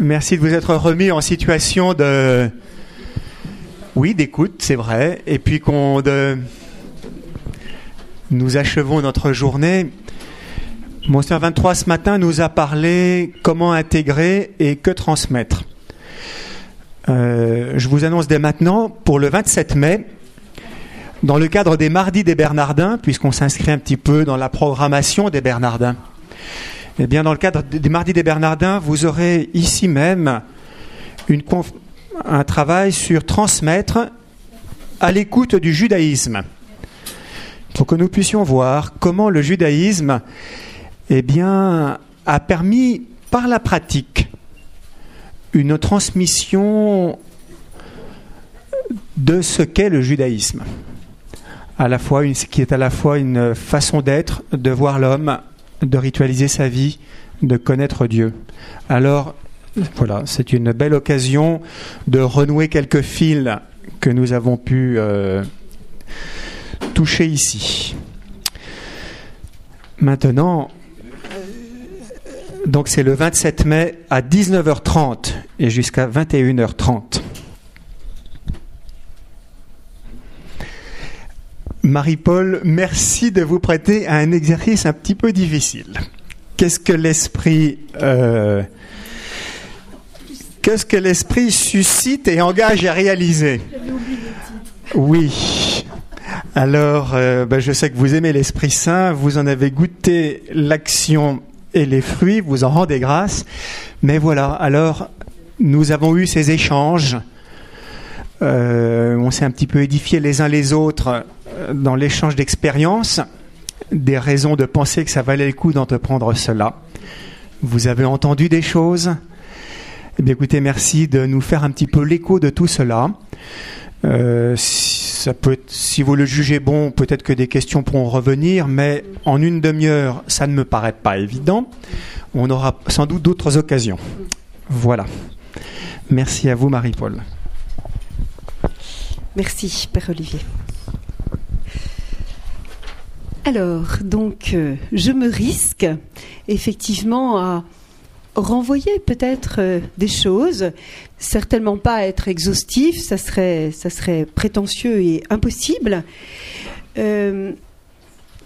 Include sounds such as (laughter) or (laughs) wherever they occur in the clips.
Merci de vous être remis en situation de. Oui, d'écoute, c'est vrai. Et puis qu'on. Nous achevons notre journée. Monseigneur 23 ce matin nous a parlé comment intégrer et que transmettre. Euh, je vous annonce dès maintenant, pour le 27 mai, dans le cadre des Mardis des Bernardins, puisqu'on s'inscrit un petit peu dans la programmation des Bernardins, eh bien, dans le cadre des Mardis des Bernardins, vous aurez ici même un travail sur transmettre à l'écoute du judaïsme, pour que nous puissions voir comment le judaïsme eh bien, a permis par la pratique une transmission de ce qu'est le judaïsme, à la fois qui est à la fois une façon d'être, de voir l'homme, de ritualiser sa vie, de connaître Dieu. Alors, voilà, c'est une belle occasion de renouer quelques fils que nous avons pu euh, toucher ici. Maintenant, donc c'est le 27 mai à 19h30 et jusqu'à 21h30. Marie-Paul, merci de vous prêter à un exercice un petit peu difficile. Qu'est-ce que l'esprit euh, qu'est-ce que l'esprit suscite et engage à réaliser? Oui. Alors, euh, ben, je sais que vous aimez l'Esprit Saint, vous en avez goûté l'action et les fruits, vous en rendez grâce. Mais voilà, alors, nous avons eu ces échanges. Euh, on s'est un petit peu édifié les uns les autres dans l'échange d'expériences des raisons de penser que ça valait le coup d'entreprendre cela. Vous avez entendu des choses? Eh écoutez, merci de nous faire un petit peu l'écho de tout cela. Euh, si vous le jugez bon, peut-être que des questions pourront revenir, mais en une demi-heure, ça ne me paraît pas évident. On aura sans doute d'autres occasions. Voilà. Merci à vous, Marie-Paul. Merci, Père Olivier. Alors, donc, euh, je me risque effectivement à renvoyer peut-être euh, des choses, certainement pas être exhaustif, ça serait, ça serait prétentieux et impossible. Euh,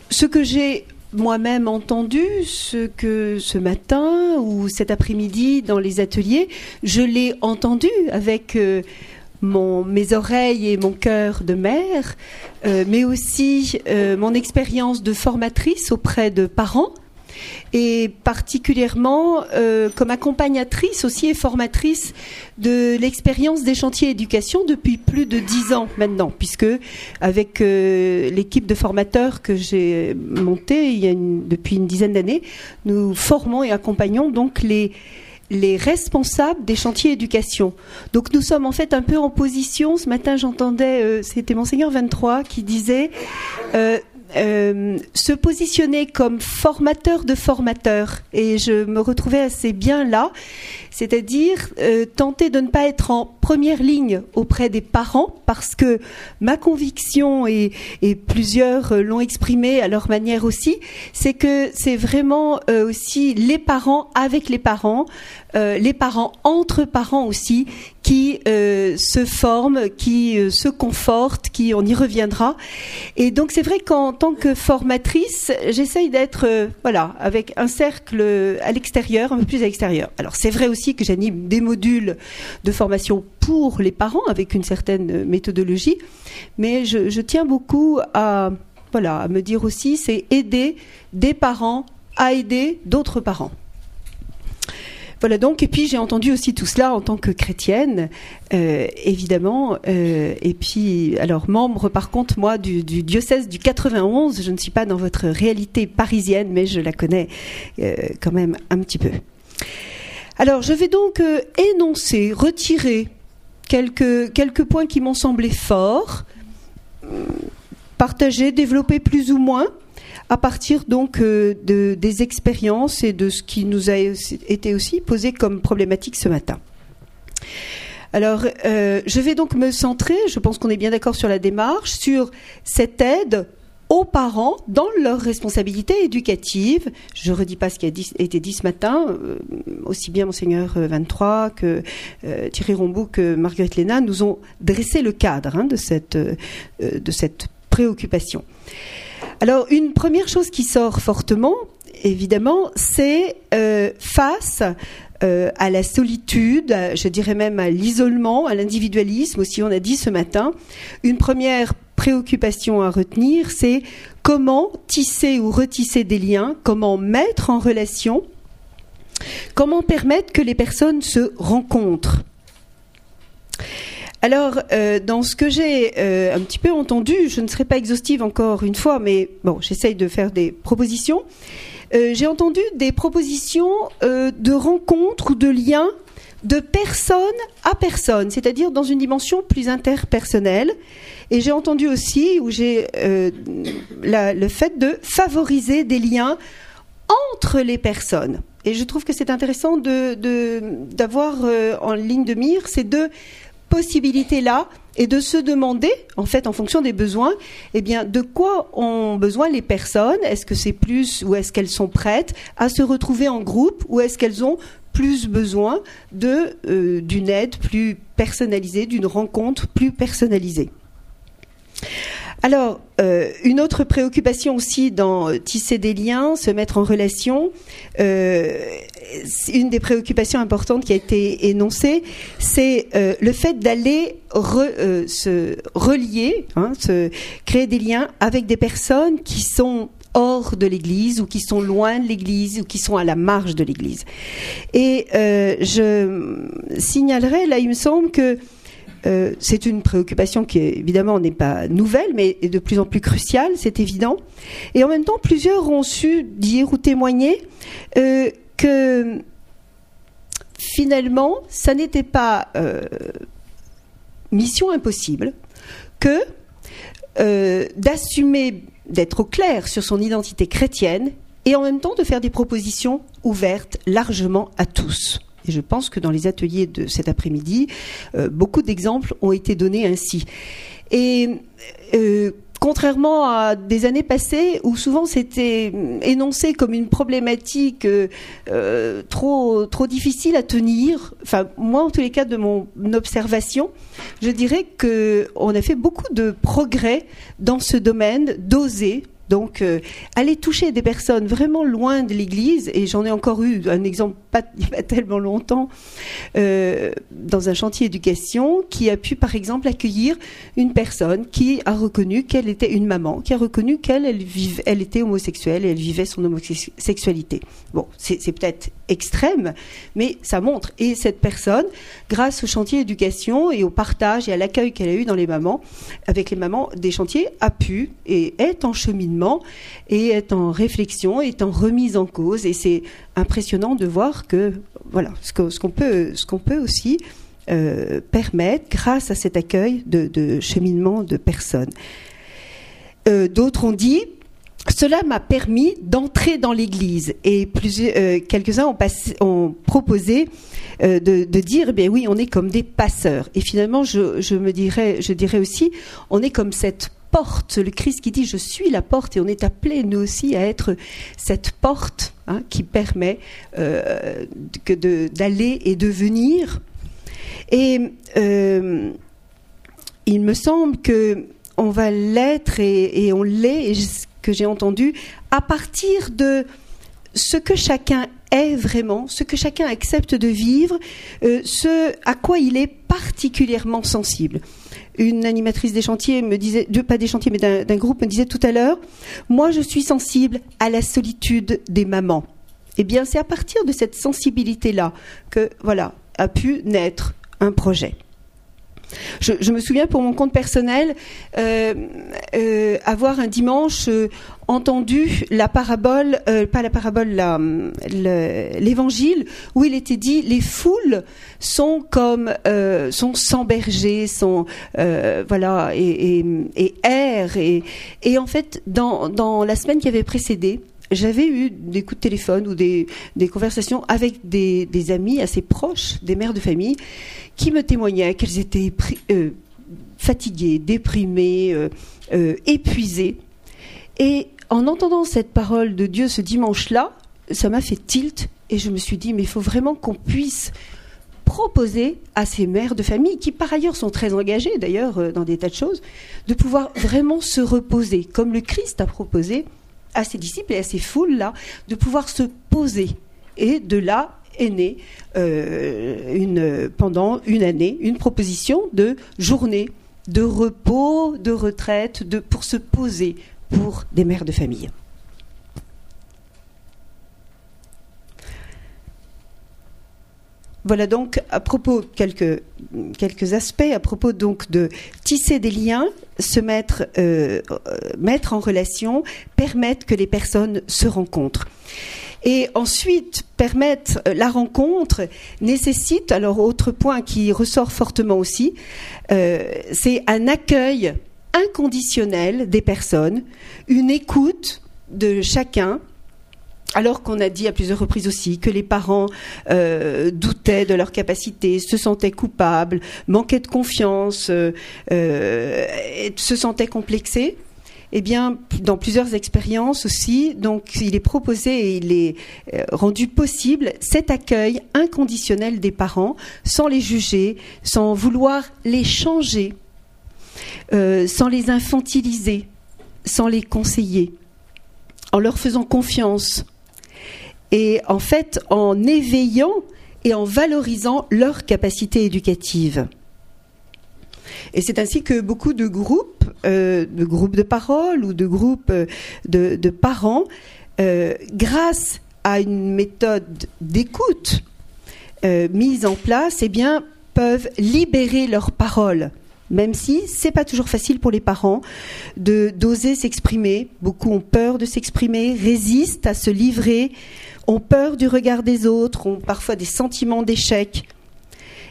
ce que j'ai moi-même entendu, ce que ce matin ou cet après-midi dans les ateliers, je l'ai entendu avec mes oreilles et mon cœur de mère, euh, mais aussi euh, mon expérience de formatrice auprès de parents et particulièrement euh, comme accompagnatrice aussi et formatrice de l'expérience des chantiers éducation depuis plus de dix ans maintenant, puisque avec l'équipe de formateurs que j'ai montée il y a depuis une dizaine d'années, nous formons et accompagnons donc les les responsables des chantiers éducation. Donc nous sommes en fait un peu en position. Ce matin, j'entendais, euh, c'était Monseigneur 23 qui disait euh, euh, se positionner comme formateur de formateurs. Et je me retrouvais assez bien là, c'est-à-dire tenter de ne pas être en première ligne auprès des parents, parce que ma conviction, et, et plusieurs l'ont exprimé à leur manière aussi, c'est que c'est vraiment aussi les parents avec les parents, euh, les parents entre parents aussi qui euh, se forment, qui euh, se confortent, qui on y reviendra. Et donc c'est vrai qu'en tant que formatrice, j'essaye d'être voilà avec un cercle à l'extérieur, un peu plus à l'extérieur. Alors c'est vrai aussi que j'anime des modules de formation pour les parents avec une certaine méthodologie, mais je, je tiens beaucoup à voilà à me dire aussi c'est aider des parents à aider d'autres parents. Voilà donc, et puis j'ai entendu aussi tout cela en tant que chrétienne, euh, évidemment, euh, et puis alors membre par contre moi du, diocèse du 91, je ne suis pas dans votre réalité parisienne, mais je la connais euh, quand même un petit peu. Alors je vais donc énoncer, retirer quelques, quelques points qui m'ont semblé forts, partager, développer plus ou moins à partir donc euh, de, des expériences et de ce qui nous a été aussi posé comme problématique ce matin. Alors, euh, je vais donc me centrer, je pense qu'on est bien d'accord sur la démarche, sur cette aide aux parents dans leurs responsabilités éducatives. Je ne redis pas ce qui a été dit ce matin, euh, aussi bien Monseigneur 23 que Thierry Rombou que Marguerite Léna nous ont dressé le cadre hein, de cette préoccupation. Alors, une première chose qui sort fortement, évidemment, c'est face euh, à la solitude, je dirais même à l'isolement, à l'individualisme aussi, on a dit ce matin. Une première préoccupation à retenir, c'est comment tisser ou retisser des liens, comment mettre en relation, comment permettre que les personnes se rencontrent. Alors, euh, dans ce que j'ai euh, un petit peu entendu, je ne serai pas exhaustive encore une fois, mais bon, j'essaye de faire des propositions. Euh, j'ai entendu des propositions de rencontres ou de liens de personne à personne, c'est-à-dire dans une dimension plus interpersonnelle. Et j'ai entendu aussi où j'ai le fait de favoriser des liens entre les personnes. Et je trouve que c'est intéressant d'avoir en ligne de mire ces deux possibilités-là et de se demander, en fait, en fonction des besoins, eh bien, de quoi ont besoin les personnes? Est-ce que c'est plus ou est-ce qu'elles sont prêtes à se retrouver en groupe ou est-ce qu'elles ont plus besoin euh, d'une aide plus personnalisée, d'une rencontre plus personnalisée? Alors, euh, une autre préoccupation aussi dans tisser des liens, se mettre en relation, euh, une des préoccupations importantes qui a été énoncée, c'est le fait d'aller se relier, hein, se créer des liens avec des personnes qui sont hors de l'Église ou qui sont loin de l'Église ou qui sont à la marge de l'Église. Et je signalerai, là, il me semble que euh, c'est une préoccupation qui évidemment n'est pas nouvelle, mais est de plus en plus cruciale, c'est évident. Et en même temps, plusieurs ont su dire ou témoigner euh, que finalement, ça n'était pas euh, mission impossible que d'assumer, d'être au clair sur son identité chrétienne et en même temps de faire des propositions ouvertes largement à tous. Et je pense que dans les ateliers de cet après-midi, euh, beaucoup d'exemples ont été donnés ainsi. Et euh, contrairement à des années passées où souvent c'était énoncé comme une problématique euh, trop trop difficile à tenir. Enfin, moi, en tous les cas de mon observation, je dirais que on a fait beaucoup de progrès dans ce domaine, d'oser donc, euh, aller toucher des personnes vraiment loin de l'Église, et j'en ai encore eu un exemple pas, il n'y a pas tellement longtemps, euh, dans un chantier éducation, qui a pu, par exemple, accueillir une personne qui a reconnu qu'elle était une maman, qui a reconnu qu'elle elle, elle était homosexuelle et elle vivait son homosexualité. Bon, c'est peut-être extrême, mais ça montre. Et cette personne, grâce au chantier éducation et au partage et à l'accueil qu'elle a eu dans les mamans, avec les mamans des chantiers, a pu et est en cheminement et est en réflexion, est en remise en cause. Et c'est impressionnant de voir que voilà ce qu'on peut, ce qu'on peut aussi euh, permettre grâce à cet accueil de, cheminement de personnes. Euh, d'autres ont dit cela m'a permis d'entrer dans l'Église et euh, quelques-uns ont, proposé de, dire eh bien oui on est comme des passeurs et finalement je, je me dirais je dirais aussi on est comme cette le Christ qui dit je suis la porte, et on est appelé nous aussi à être cette porte hein, qui permet euh, d'aller et de venir. Et euh, il me semble que on va l'être et, on l'est, ce que j'ai entendu, à partir de ce que chacun est vraiment, ce que chacun accepte de vivre, euh, ce à quoi il est particulièrement sensible une animatrice des chantiers me disait, pas des chantiers, mais d'un groupe me disait tout à l'heure, moi je suis sensible à la solitude des mamans. Eh bien, c'est à partir de cette sensibilité-là que, voilà, a pu naître un projet. Je, me souviens pour mon compte personnel euh, euh, avoir un dimanche euh, entendu la parabole, pas la parabole, l'évangile où il était dit les foules sont comme sont sans berger, sont voilà et, et, errent et, et en fait dans, dans la semaine qui avait précédé j'avais eu des coups de téléphone ou des, conversations avec des, amis assez proches, des mères de famille, qui me témoignaient qu'elles étaient euh, fatiguées, déprimées, euh, euh, épuisées. Et en entendant cette parole de Dieu ce dimanche-là, ça m'a fait tilt et je me suis dit, mais il faut vraiment qu'on puisse proposer à ces mères de famille, qui par ailleurs sont très engagées d'ailleurs dans des tas de choses, de pouvoir vraiment se reposer, comme le Christ a proposé à ses disciples et à ces foules-là, de pouvoir se poser. Et de là est née euh, une, pendant une année une proposition de journée de repos, de retraite, de, pour se poser pour des mères de famille. Voilà donc à propos quelques quelques aspects à propos donc de tisser des liens, se mettre euh, mettre en relation, permettre que les personnes se rencontrent. Et ensuite, permettre la rencontre nécessite, alors autre point qui ressort fortement aussi, euh, c'est un accueil inconditionnel des personnes, une écoute de chacun, alors qu'on a dit à plusieurs reprises aussi que les parents euh, doutaient de leur capacité, se sentaient coupables, manquaient de confiance, euh, euh, se sentaient complexés, eh bien, dans plusieurs expériences aussi, donc il est proposé et il est rendu possible cet accueil inconditionnel des parents, sans les juger, sans vouloir les changer, sans les infantiliser, sans les conseiller, en leur faisant confiance, et en fait en éveillant et en valorisant leur capacité éducative. Et c'est ainsi que beaucoup de groupes, euh, de groupes de parole ou de groupes euh, de, parents, euh, grâce à une méthode d'écoute mise en place, eh bien, peuvent libérer leurs paroles même si c'est pas toujours facile pour les parents d'oser s'exprimer. Beaucoup ont peur de s'exprimer, résistent à se livrer, ont peur du regard des autres, ont parfois des sentiments d'échec,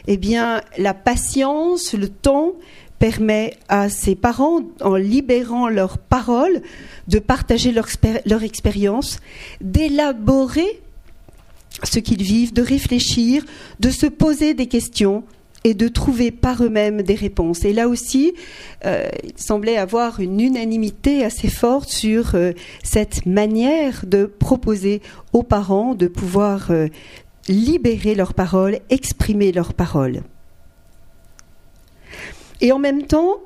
eh bien, la patience, le temps permet à ces parents, en libérant leurs paroles, de partager leur, leur expérience, d'élaborer ce qu'ils vivent, de réfléchir, de se poser des questions et de trouver par eux-mêmes des réponses. Et là aussi, euh, il semblait avoir une unanimité assez forte sur euh, cette manière de proposer aux parents de pouvoir euh, libérer leurs paroles, exprimer leurs paroles. Et en même temps,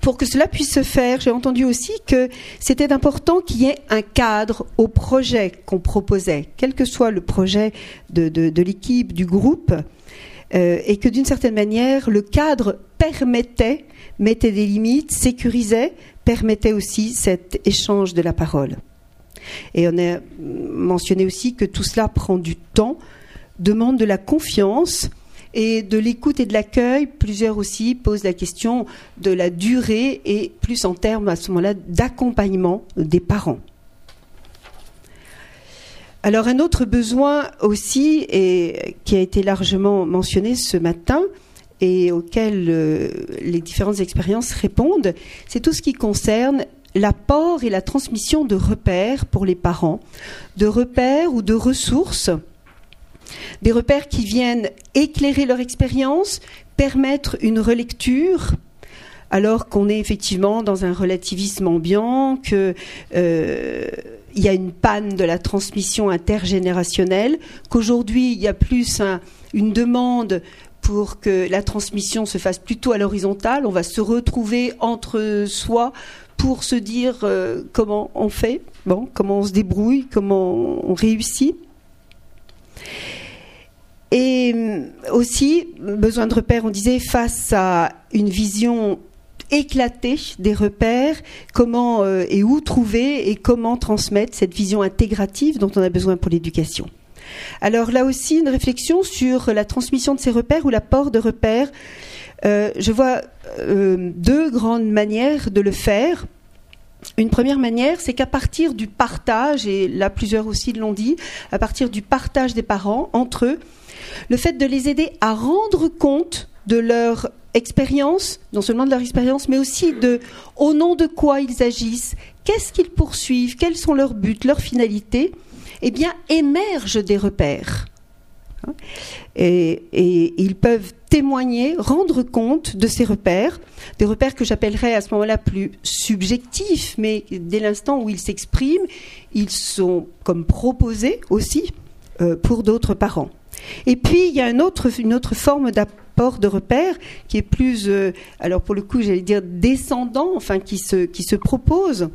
pour que cela puisse se faire, j'ai entendu aussi que c'était important qu'il y ait un cadre au projet qu'on proposait, quel que soit le projet de, de l'équipe, du groupe. Euh, et que d'une certaine manière, le cadre permettait, mettait des limites, sécurisait, permettait aussi cet échange de la parole. Et on a mentionné aussi que tout cela prend du temps, demande de la confiance et de l'écoute et de l'accueil. Plusieurs aussi posent la question de la durée et plus en termes à ce moment-là d'accompagnement des parents. Alors un autre besoin aussi, et qui a été largement mentionné ce matin, et auquel euh, les différentes expériences répondent, c'est tout ce qui concerne l'apport et la transmission de repères pour les parents, de repères ou de ressources, des repères qui viennent éclairer leur expérience, permettre une relecture, alors qu'on est effectivement dans un relativisme ambiant, que euh, il y a une panne de la transmission intergénérationnelle, qu'aujourd'hui il y a plus une demande pour que la transmission se fasse plutôt à l'horizontale. On va se retrouver entre soi pour se dire euh, comment on fait, bon, comment on se débrouille, comment on réussit. Et euh, aussi, besoin de repères, on disait, face à une vision éclater des repères, comment euh, et où trouver et comment transmettre cette vision intégrative dont on a besoin pour l'éducation. Alors là aussi, une réflexion sur la transmission de ces repères ou l'apport de repères. Euh, je vois euh, deux grandes manières de le faire. Une première manière, c'est qu'à partir du partage, et là plusieurs aussi l'ont dit, à partir du partage des parents entre eux, le fait de les aider à rendre compte de leur expérience, non seulement de leur expérience, mais aussi de au nom de quoi ils agissent, qu'est-ce qu'ils poursuivent, quels sont leurs buts, leurs finalités, eh bien, émergent des repères. Et, ils peuvent témoigner, rendre compte de ces repères, des repères que j'appellerais à ce moment-là plus subjectifs, mais dès l'instant où ils s'expriment, ils sont comme proposés aussi euh, pour d'autres parents. Et puis il y a une autre, forme de repères qui est plus, euh, alors pour le coup j'allais dire descendant, enfin qui se, propose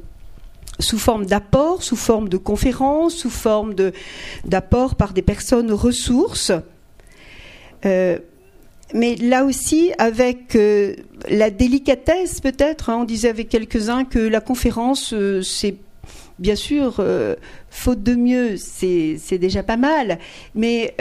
sous forme d'apport, sous forme de conférences, sous forme d'apport par des personnes ressources. Euh, mais là aussi, avec euh, la délicatesse peut-être, hein, on disait avec quelques-uns que la conférence, c'est bien sûr, faute de mieux, c'est déjà pas mal, mais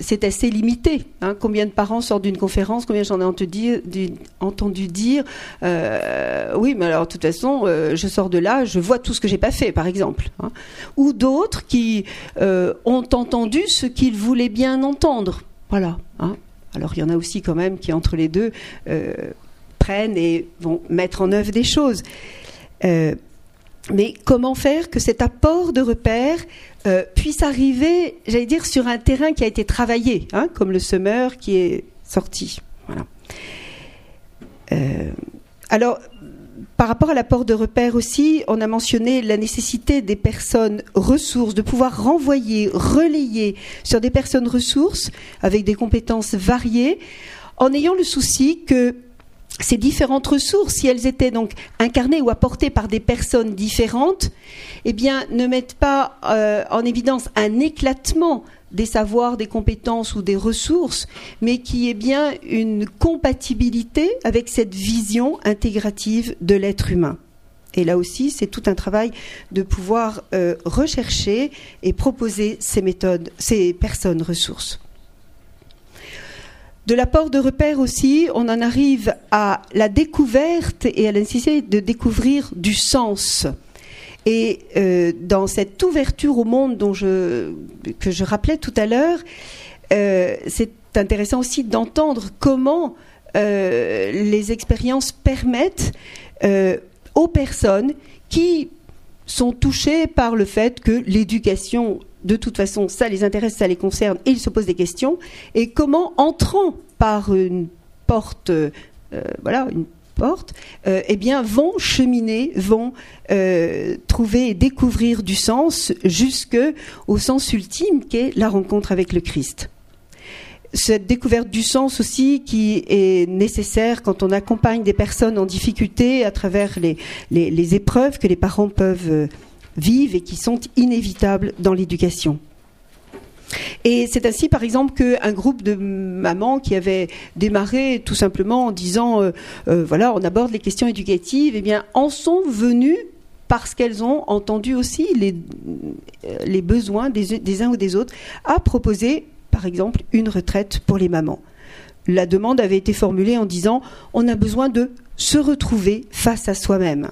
c'est assez limité. Hein. Combien de parents sortent d'une conférence Combien j'en ai entendu dire, Oui, mais alors de toute façon, je sors de là, je vois tout ce que j'ai pas fait, par exemple. Hein. Ou d'autres qui ont entendu ce qu'ils voulaient bien entendre. Voilà. Alors il y en a aussi quand même qui, entre les deux, euh, prennent et vont mettre en œuvre des choses. Euh, mais comment faire que cet apport de repères euh, puisse arriver, j'allais dire, sur un terrain qui a été travaillé, hein, comme le semeur qui est sorti. Voilà. alors, par rapport à l'apport de repères aussi, on a mentionné la nécessité des personnes ressources, de pouvoir renvoyer, relayer sur des personnes ressources avec des compétences variées, en ayant le souci que ces différentes ressources, si elles étaient donc incarnées ou apportées par des personnes différentes, eh bien, ne mettent pas euh, en évidence un éclatement des savoirs, des compétences ou des ressources, mais qui est bien une compatibilité avec cette vision intégrative de l'être humain. Et là aussi, c'est tout un travail de pouvoir euh, rechercher et proposer ces méthodes, ces personnes ressources. De l'apport de repères aussi, on en arrive à la découverte et à la nécessité de découvrir du sens. Et euh, dans cette ouverture au monde que je rappelais tout à l'heure, euh, c'est intéressant aussi d'entendre comment euh, les expériences permettent aux personnes qui sont touchées par le fait que l'éducation, de toute façon, ça les intéresse, ça les concerne, et ils se posent des questions, et comment entrant par une porte, voilà, une porte, euh, eh bien, vont cheminer, vont euh, trouver et découvrir du sens jusque au sens ultime qu'est la rencontre avec le Christ. Cette découverte du sens aussi qui est nécessaire quand on accompagne des personnes en difficulté à travers les, les épreuves que les parents peuvent vivre et qui sont inévitables dans l'éducation. Et c'est ainsi, par exemple, qu'un groupe de mamans qui avait démarré tout simplement en disant, euh, euh, voilà, on aborde les questions éducatives, eh bien, en sont venues parce qu'elles ont entendu aussi les, euh, besoins des, des uns ou des autres, à proposer, par exemple, une retraite pour les mamans. La demande avait été formulée en disant, on a besoin de se retrouver face à soi-même.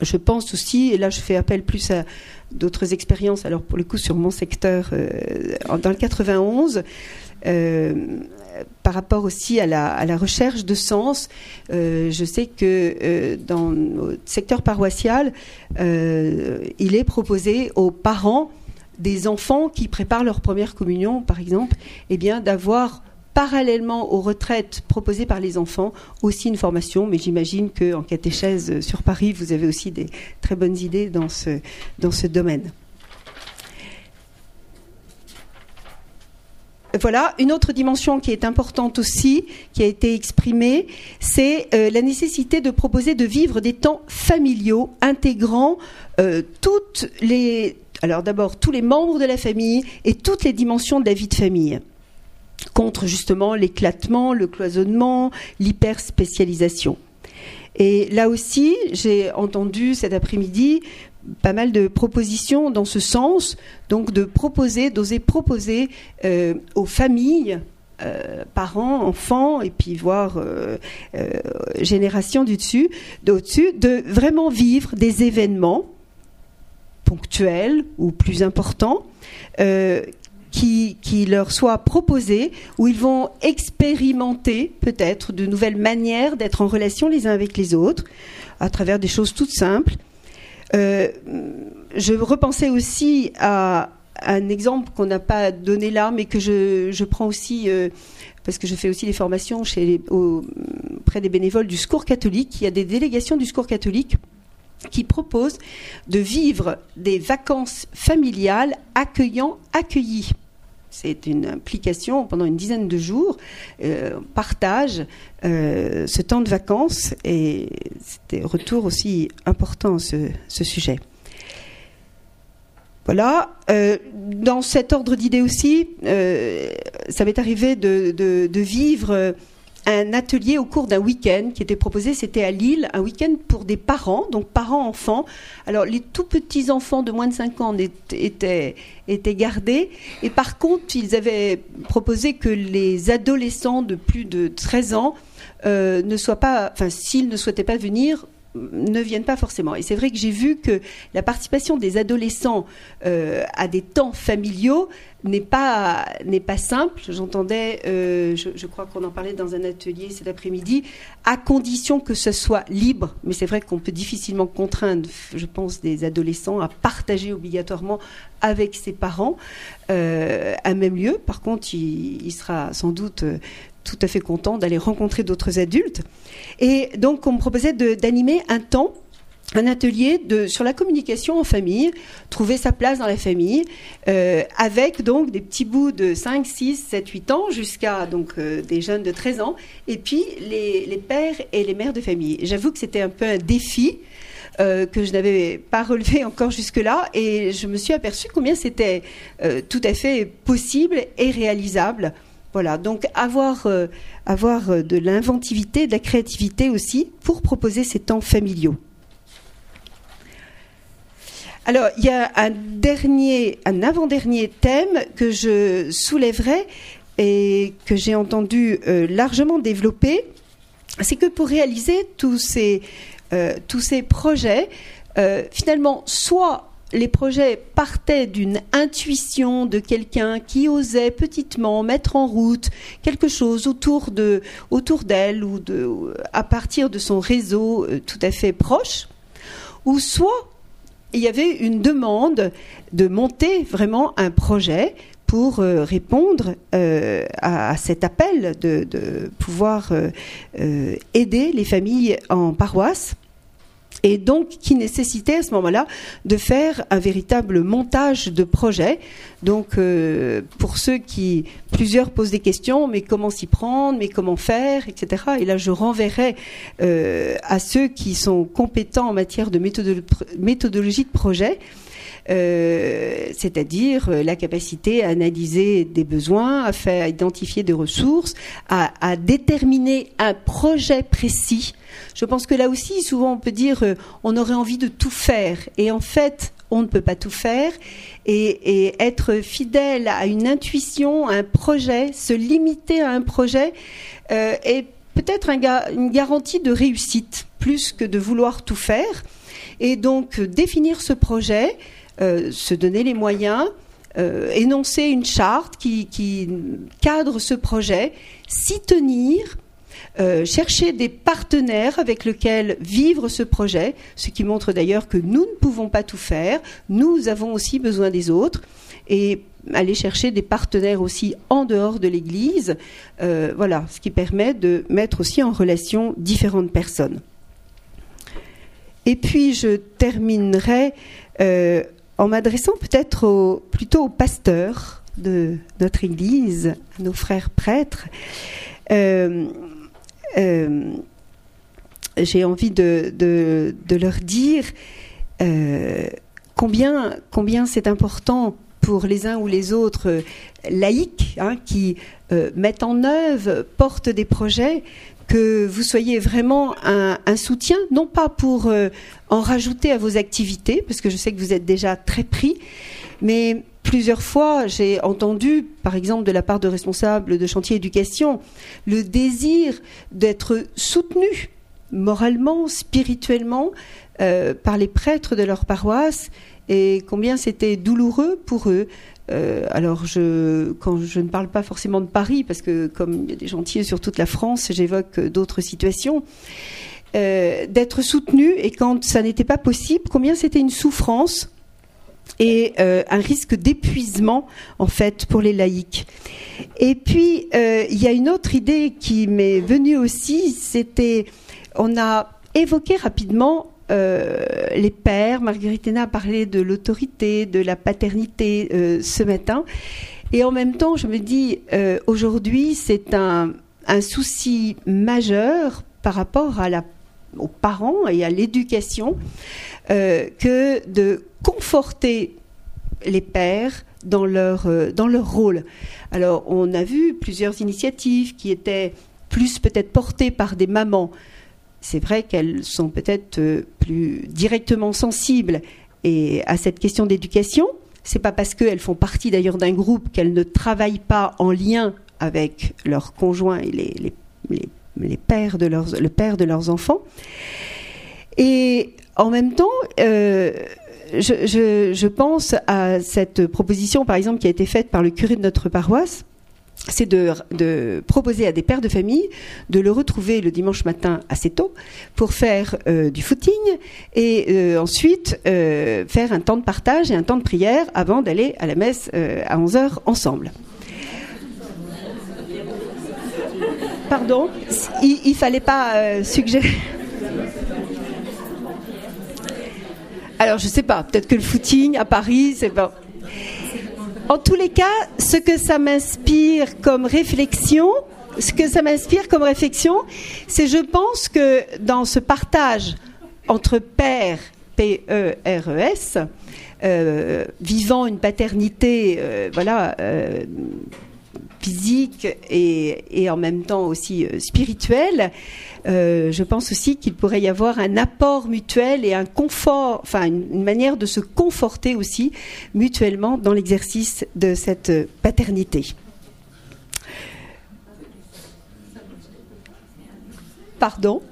Je pense aussi, et là je fais appel plus à d'autres expériences, alors pour le coup sur mon secteur, euh, dans le 91, euh, par rapport aussi à la, recherche de sens, euh, je sais que dans le secteur paroissial, il est proposé aux parents des enfants qui préparent leur première communion, par exemple, eh d'avoir parallèlement aux retraites proposées par les enfants, aussi une formation, mais j'imagine qu'en catéchèse sur Paris, vous avez aussi des très bonnes idées dans ce, domaine. Voilà, une autre dimension qui est importante aussi, qui a été exprimée, c'est euh, la nécessité de proposer de vivre des temps familiaux intégrant euh, les, alors d'abord tous les membres de la famille et toutes les dimensions de la vie de famille contre justement l'éclatement, le cloisonnement, l'hyperspécialisation. Et là aussi, j'ai entendu cet après-midi pas mal de propositions dans ce sens, donc de proposer, d'oser proposer euh, aux familles, euh, parents, enfants, et puis voire euh, génération du dessus, d'au-dessus, de vraiment vivre des événements ponctuels ou plus importants qui, leur soit proposé, où ils vont expérimenter peut-être de nouvelles manières d'être en relation les uns avec les autres, à travers des choses toutes simples. Euh, je repensais aussi à un exemple qu'on n'a pas donné là, mais que je, prends aussi, parce que je fais aussi des formations chez auprès des bénévoles du Secours catholique. Il y a des délégations du Secours catholique qui proposent de vivre des vacances familiales accueillant accueillis. C'est une implication pendant une dizaine de jours, euh, partage euh, ce temps de vacances et c'était retour aussi important ce, ce sujet. Voilà. Euh, dans cet ordre d'idées aussi, ça m'est arrivé de vivre un atelier au cours d'un week-end qui était proposé, c'était à Lille, un week-end pour des parents, donc parents-enfants. Alors les tout petits enfants de moins de 5 ans étaient, gardés, et par contre ils avaient proposé que les adolescents de plus de 13 ans euh, ne soient pas, enfin s'ils ne souhaitaient pas venir, ne viennent pas forcément. Et c'est vrai que j'ai vu que la participation des adolescents euh, à des temps familiaux n'est pas n'est pas simple. J'entendais, euh, je, crois qu'on en parlait dans un atelier cet après-midi, à condition que ce soit libre. Mais c'est vrai qu'on peut difficilement contraindre, je pense, des adolescents à partager obligatoirement avec ses parents euh, un même lieu. Par contre, il, sera sans doute euh, tout à fait content d'aller rencontrer d'autres adultes. Et donc, on me proposait d'animer un temps un atelier de, sur la communication en famille, trouver sa place dans la famille, euh, avec donc des petits bouts de 5, 6, 7, 8 ans jusqu'à donc euh, des jeunes de 13 ans, et puis les, les pères et les mères de famille. J'avoue que c'était un peu un défi. Euh, que je n'avais pas relevé (laughs) encore jusque-là, et je me suis aperçue combien c'était tout à fait possible et réalisable. Voilà, donc avoir, euh, avoir de l'inventivité, de la créativité aussi pour proposer ces temps familiaux. Alors, il y a un dernier, un avant-dernier thème que je soulèverai et que j'ai entendu euh, largement développer, c'est que pour réaliser tous ces, euh, tous ces projets, euh, finalement, soit les projets partaient d'une intuition de quelqu'un qui osait petitement mettre en route quelque chose autour de autour d'elle ou à partir de son réseau tout à fait proche ou soit il y avait une demande de monter vraiment un projet pour euh, répondre euh, à, cet appel de, pouvoir euh, aider les familles en paroisse et donc qui nécessitait à ce moment-là de faire un véritable montage de projet. Donc euh, pour ceux qui, plusieurs posent des questions, mais comment s'y prendre, mais comment faire, etc. Et là, je renverrai euh, à ceux qui sont compétents en matière de méthodologie de projet. Euh, c'est-à-dire la capacité à analyser des besoins, à faire identifier des ressources, à, déterminer un projet précis je pense que là aussi, souvent, on peut dire euh, on aurait envie de tout faire. Et en fait, on ne peut pas tout faire. Et, être fidèle à une intuition, à un projet, se limiter à un projet, euh, est peut-être une garantie de réussite, plus que de vouloir tout faire. Et donc, définir ce projet, euh, se donner les moyens, énoncer une charte qui cadre ce projet, s'y tenir euh, chercher des partenaires avec lesquels vivre ce projet, ce qui montre d'ailleurs que nous ne pouvons pas tout faire, nous avons aussi besoin des autres, et aller chercher des partenaires aussi en dehors de l'Église, euh, voilà, ce qui permet de mettre aussi en relation différentes personnes. Et puis je terminerai euh, en m'adressant peut-être plutôt aux pasteurs de notre Église, à nos frères prêtres. Euh, j'ai envie de, leur dire euh, combien c'est important pour les uns ou les autres euh, laïcs hein, qui mettent en œuvre, portent des projets, que vous soyez vraiment un, soutien, non pas pour en rajouter à vos activités, parce que je sais que vous êtes déjà très pris, mais plusieurs fois, j'ai entendu, par exemple, de la part de responsables de chantier éducation, le désir d'être soutenu moralement, spirituellement, euh, par les prêtres de leur paroisse, et combien c'était douloureux pour eux. Euh, alors, je, quand je ne parle pas forcément de Paris, parce que comme il y a des chantiers sur toute la France, j'évoque d'autres situations. Euh, d'être soutenu et quand ça n'était pas possible, combien c'était une souffrance et un risque d'épuisement en fait pour les laïcs. Et puis il y a une autre idée qui m'est venue aussi, c'était on a évoqué rapidement les pères. Marguerite Hénin a parlé de l'autorité, de la paternité ce matin. Et en même temps, je me dis, euh, aujourd'hui, c'est un, souci majeur par rapport à aux parents et à l'éducation euh, que de conforter les pères dans leur, euh, dans leur rôle. Alors, on a vu plusieurs initiatives qui étaient plus peut-être portées par des mamans. C'est vrai qu'elles sont peut-être plus directement sensibles et à cette question d'éducation, c'est pas parce qu'elles font partie d'ailleurs d'un groupe qu'elles ne travaillent pas en lien avec leurs conjoints et les, les, pères de leurs, le père de leurs enfants. Et en même temps, euh, je, je, pense à cette proposition, par exemple, qui a été faite par le curé de notre paroisse, c'est de, proposer à des pères de famille de le retrouver le dimanche matin assez tôt pour faire euh, du footing et euh, ensuite euh, faire un temps de partage et un temps de prière avant d'aller à la messe à 11h ensemble. Pardon, il, ne fallait pas suggérer. Alors je sais pas, peut-être que le footing à Paris, c'est pas. En tous les cas, ce que ça m'inspire comme réflexion, ce que ça m'inspire comme réflexion, c'est je pense que dans ce partage entre pères, P-E-R-E-S, euh, vivant une paternité, euh, voilà, euh, physique et, en même temps aussi spirituelle, euh, je pense aussi qu'il pourrait y avoir un apport mutuel et un confort, enfin une, manière de se conforter aussi mutuellement dans l'exercice de cette paternité. Pardon?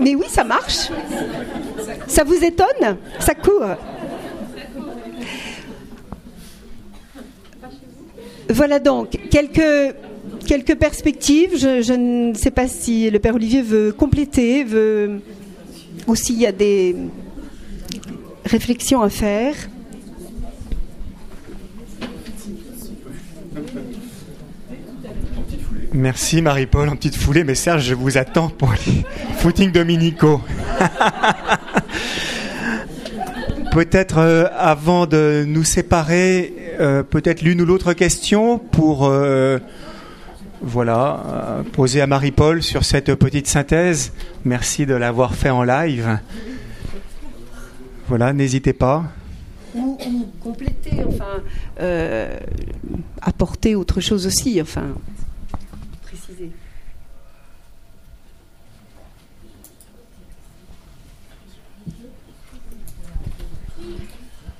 Mais oui, ça marche. Ça vous étonne? Ça court? Voilà donc quelques quelques perspectives. Je, ne sais pas si le Père Olivier veut compléter, veut, ou s'il y a des réflexions à faire. Merci Marie-Paul en petite foulée, mais Serge, je vous attends pour les (laughs) footings dominicaux. (laughs) peut-être euh, avant de nous séparer, euh, peut-être l'une ou l'autre question pour euh, voilà, euh, posé à Marie-Paul sur cette petite synthèse. Merci de l'avoir fait en live. Voilà, n'hésitez pas. Ou, compléter, enfin, apporter autre chose aussi, enfin, préciser.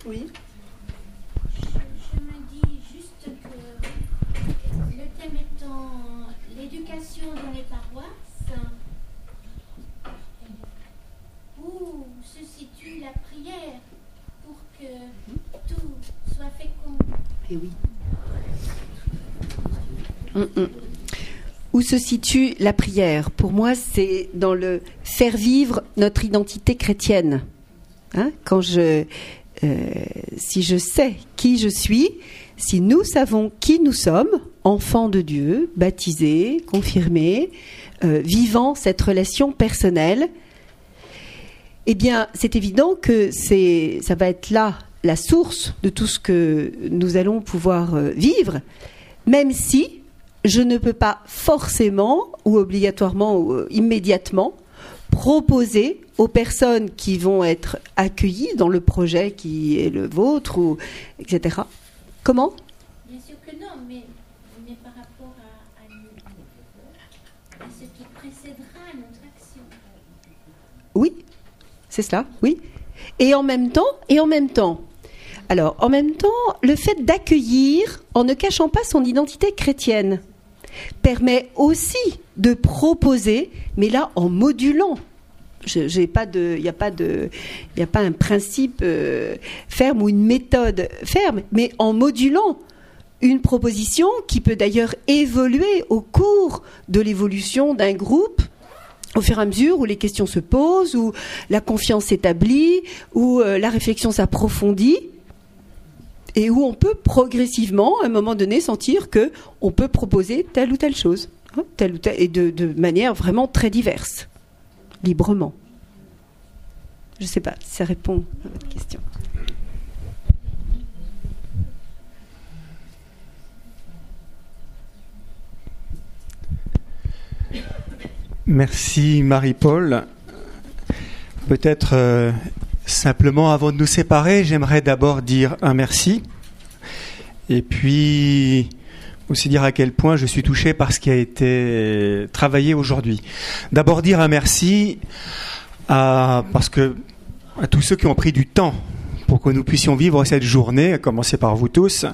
Oui. Oui. Mm, mm. Où se situe la prière? Pour moi, c'est dans le faire vivre notre identité chrétienne. Hein? Quand je, euh, si je sais qui je suis, si nous savons qui nous sommes, enfants de Dieu, baptisés, confirmés, euh, vivant cette relation personnelle, eh bien, c'est évident que ça va être là la source de tout ce que nous allons pouvoir euh, vivre, même si je ne peux pas forcément ou obligatoirement ou euh, immédiatement proposer aux personnes qui vont être accueillies dans le projet qui est le vôtre, ou, etc. Comment? Bien sûr que non, mais, par rapport à, à, ce qui précédera notre action. Oui, c'est cela, oui. Et en même temps, et en même temps, alors, en même temps, le fait d'accueillir en ne cachant pas son identité chrétienne permet aussi de proposer, mais là en modulant. Il n'y a pas de, il a pas un principe euh, ferme ou une méthode ferme, mais en modulant une proposition qui peut d'ailleurs évoluer au cours de l'évolution d'un groupe au fur et à mesure où les questions se posent, où la confiance s'établit, où euh, la réflexion s'approfondit, et où on peut progressivement, à un moment donné, sentir que on peut proposer telle ou telle chose, hein, telle ou telle, et de, manière vraiment très diverse, librement. Je ne sais pas si ça répond à votre question. Merci Marie-Paul. Peut-être euh, simplement avant de nous séparer, j'aimerais d'abord dire un merci et puis aussi dire à quel point je suis touché par ce qui a été travaillé aujourd'hui. D'abord dire un merci à, parce que, à tous ceux qui ont pris du temps pour que nous puissions vivre cette journée, à commencer par vous tous.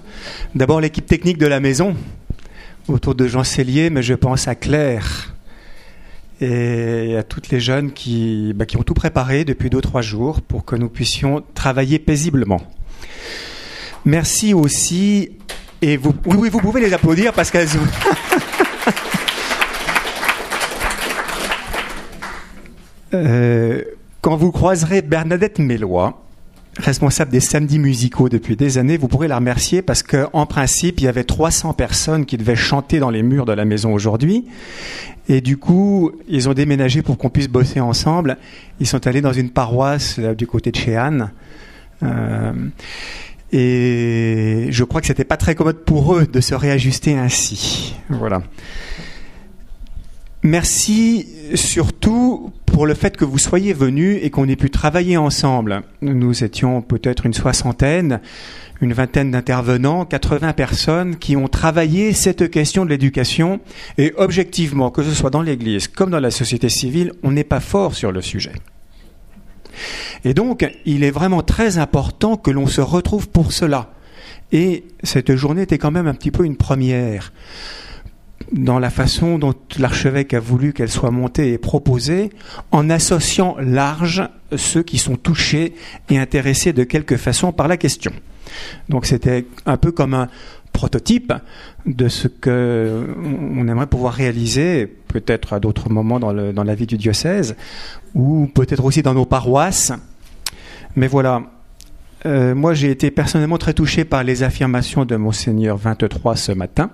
D'abord l'équipe technique de la maison, autour de Jean Cellier, mais je pense à Claire et à toutes les jeunes qui, bah, qui ont tout préparé depuis deux trois jours pour que nous puissions travailler paisiblement. Merci aussi et vous oui, vous pouvez les applaudir parce qu'elles (laughs) euh, quand vous croiserez Bernadette Mélois, responsable des samedis musicaux depuis des années, vous pourrez la remercier parce qu'en principe, il y avait 300 personnes qui devaient chanter dans les murs de la maison aujourd'hui. Et du coup, ils ont déménagé pour qu'on puisse bosser ensemble. Ils sont allés dans une paroisse du côté de chez Anne. Euh, et je crois que c'était pas très commode pour eux de se réajuster ainsi. Voilà. Merci surtout pour le fait que vous soyez venus et qu'on ait pu travailler ensemble. Nous étions peut-être une soixantaine une vingtaine d'intervenants, 80 personnes qui ont travaillé cette question de l'éducation. Et objectivement, que ce soit dans l'Église comme dans la société civile, on n'est pas fort sur le sujet. Et donc, il est vraiment très important que l'on se retrouve pour cela. Et cette journée était quand même un petit peu une première dans la façon dont l'archevêque a voulu qu'elle soit montée et proposée, en associant large ceux qui sont touchés et intéressés de quelque façon par la question. Donc c'était un peu comme un prototype de ce que on aimerait pouvoir réaliser, peut-être à d'autres moments dans, la vie du diocèse, ou peut-être aussi dans nos paroisses. Mais voilà, euh, moi j'ai été personnellement très touché par les affirmations de Monseigneur 23 ce matin,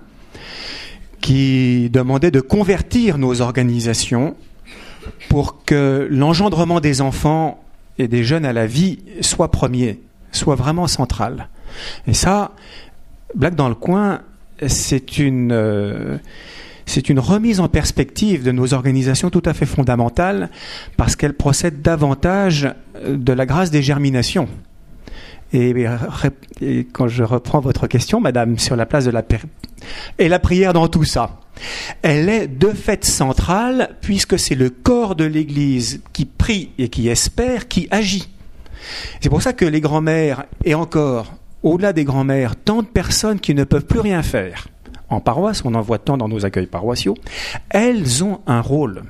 qui demandait de convertir nos organisations pour que l'engendrement des enfants et des jeunes à la vie soit premier, soit vraiment central. Et ça, Black dans le coin, c'est une, euh, c'est une remise en perspective de nos organisations tout à fait fondamentale parce qu'elle procède davantage de la grâce des germinations. Et, et, quand je reprends votre question, Madame, sur la place de la et la prière dans tout ça, elle est de fait centrale puisque c'est le corps de l'Église qui prie et qui espère, qui agit. C'est pour ça que les grands-mères, et encore au-delà des grands-mères, tant de personnes qui ne peuvent plus rien faire. En paroisse, on en voit tant dans nos accueils paroissiaux, elles ont un rôle.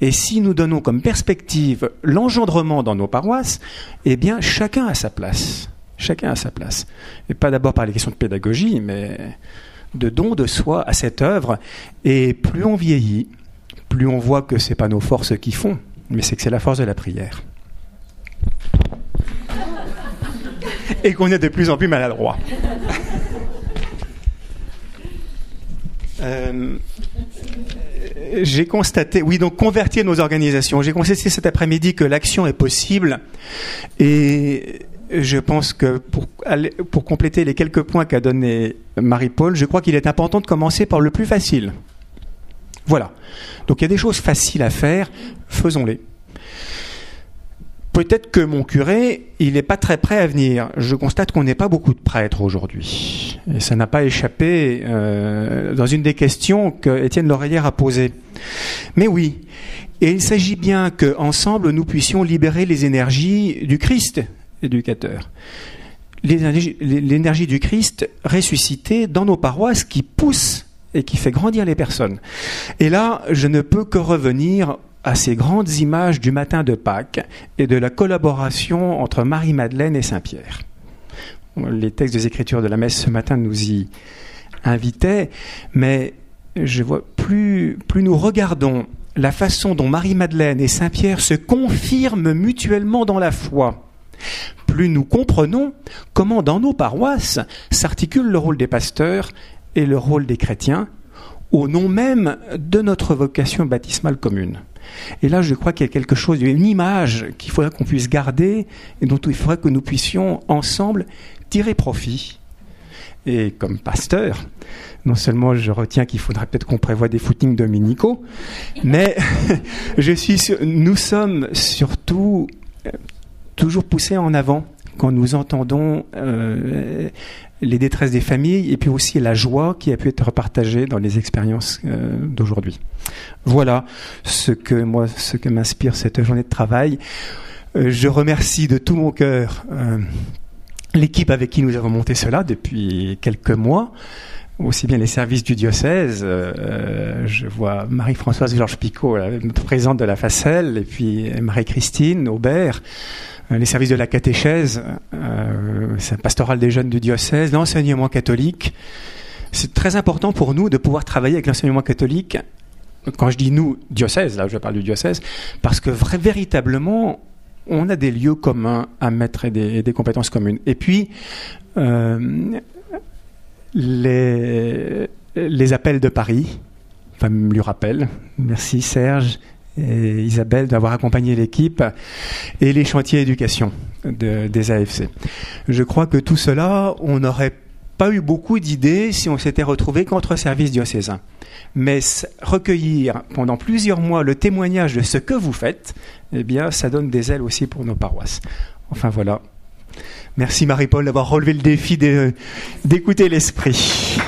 Et si nous donnons comme perspective l'engendrement dans nos paroisses, eh bien, chacun a sa place. Chacun a sa place. Et pas d'abord par les questions de pédagogie, mais de don de soi à cette œuvre. Et plus on vieillit, plus on voit que ce n'est pas nos forces qui font, mais c'est que c'est la force de la prière. et qu'on est de plus en plus maladroit. Euh, j'ai constaté, oui, donc convertir nos organisations. J'ai constaté cet après-midi que l'action est possible et je pense que pour, compléter les quelques points qu'a donné Marie-Paul, je crois qu'il est important de commencer par le plus facile. Voilà. Donc il y a des choses faciles à faire, faisons-les. Peut-être que mon curé, il n'est pas très prêt à venir. Je constate qu'on n'est pas beaucoup de prêtres aujourd'hui. Et ça n'a pas échappé euh, dans une des questions que Étienne a posées. Mais oui, et il s'agit bien qu'ensemble, nous puissions libérer les énergies du Christ, éducateur. L'énergie du Christ ressuscité dans nos paroisses qui pousse et qui fait grandir les personnes. Et là, je ne peux que revenir à ces grandes images du matin de Pâques et de la collaboration entre Marie-Madeleine et Saint-Pierre. Les textes des Écritures de la messe ce matin nous y invitaient, mais je vois plus, plus nous regardons la façon dont Marie-Madeleine et Saint-Pierre se confirment mutuellement dans la foi, plus nous comprenons comment dans nos paroisses s'articule le rôle des pasteurs et le rôle des chrétiens au nom même de notre vocation baptismale commune. Et là, je crois qu'il y a quelque chose, une image qu'il faudrait qu'on puisse garder et dont il faudrait que nous puissions ensemble tirer profit. Et comme pasteur, non seulement je retiens qu'il faudrait peut-être qu'on prévoie des footings dominicaux, mais (laughs) je suis nous sommes surtout euh, toujours poussés en avant quand nous entendons euh, les détresses des familles et puis aussi la joie qui a pu être partagée dans les expériences euh, d'aujourd'hui. Voilà ce que m'inspire cette journée de travail. Euh, je remercie de tout mon cœur euh, l'équipe avec qui nous avons monté cela depuis quelques mois aussi bien les services du diocèse. je vois Marie-Françoise Georges Picot, notre présidente de la Facelle, et puis Marie-Christine Aubert, euh, les services de la catéchèse, euh, pastoral des jeunes du diocèse, l'enseignement catholique. C'est très important pour nous de pouvoir travailler avec l'enseignement catholique. Quand je dis nous, diocèse, là je parle du diocèse, parce que véritablement, on a des lieux communs à mettre et des, compétences communes. Et puis, euh, les, appels de Paris, enfin, lui rappelle, merci Serge, et Isabelle d'avoir accompagné l'équipe et les chantiers éducation des AFC. Je crois que tout cela, on n'aurait pas eu beaucoup d'idées si on s'était retrouvé contre service diocésain. Mais recueillir pendant plusieurs mois le témoignage de ce que vous faites, eh bien, ça donne des ailes aussi pour nos paroisses. Enfin voilà. Merci Marie-Paul d'avoir relevé le défi d'écouter l'esprit.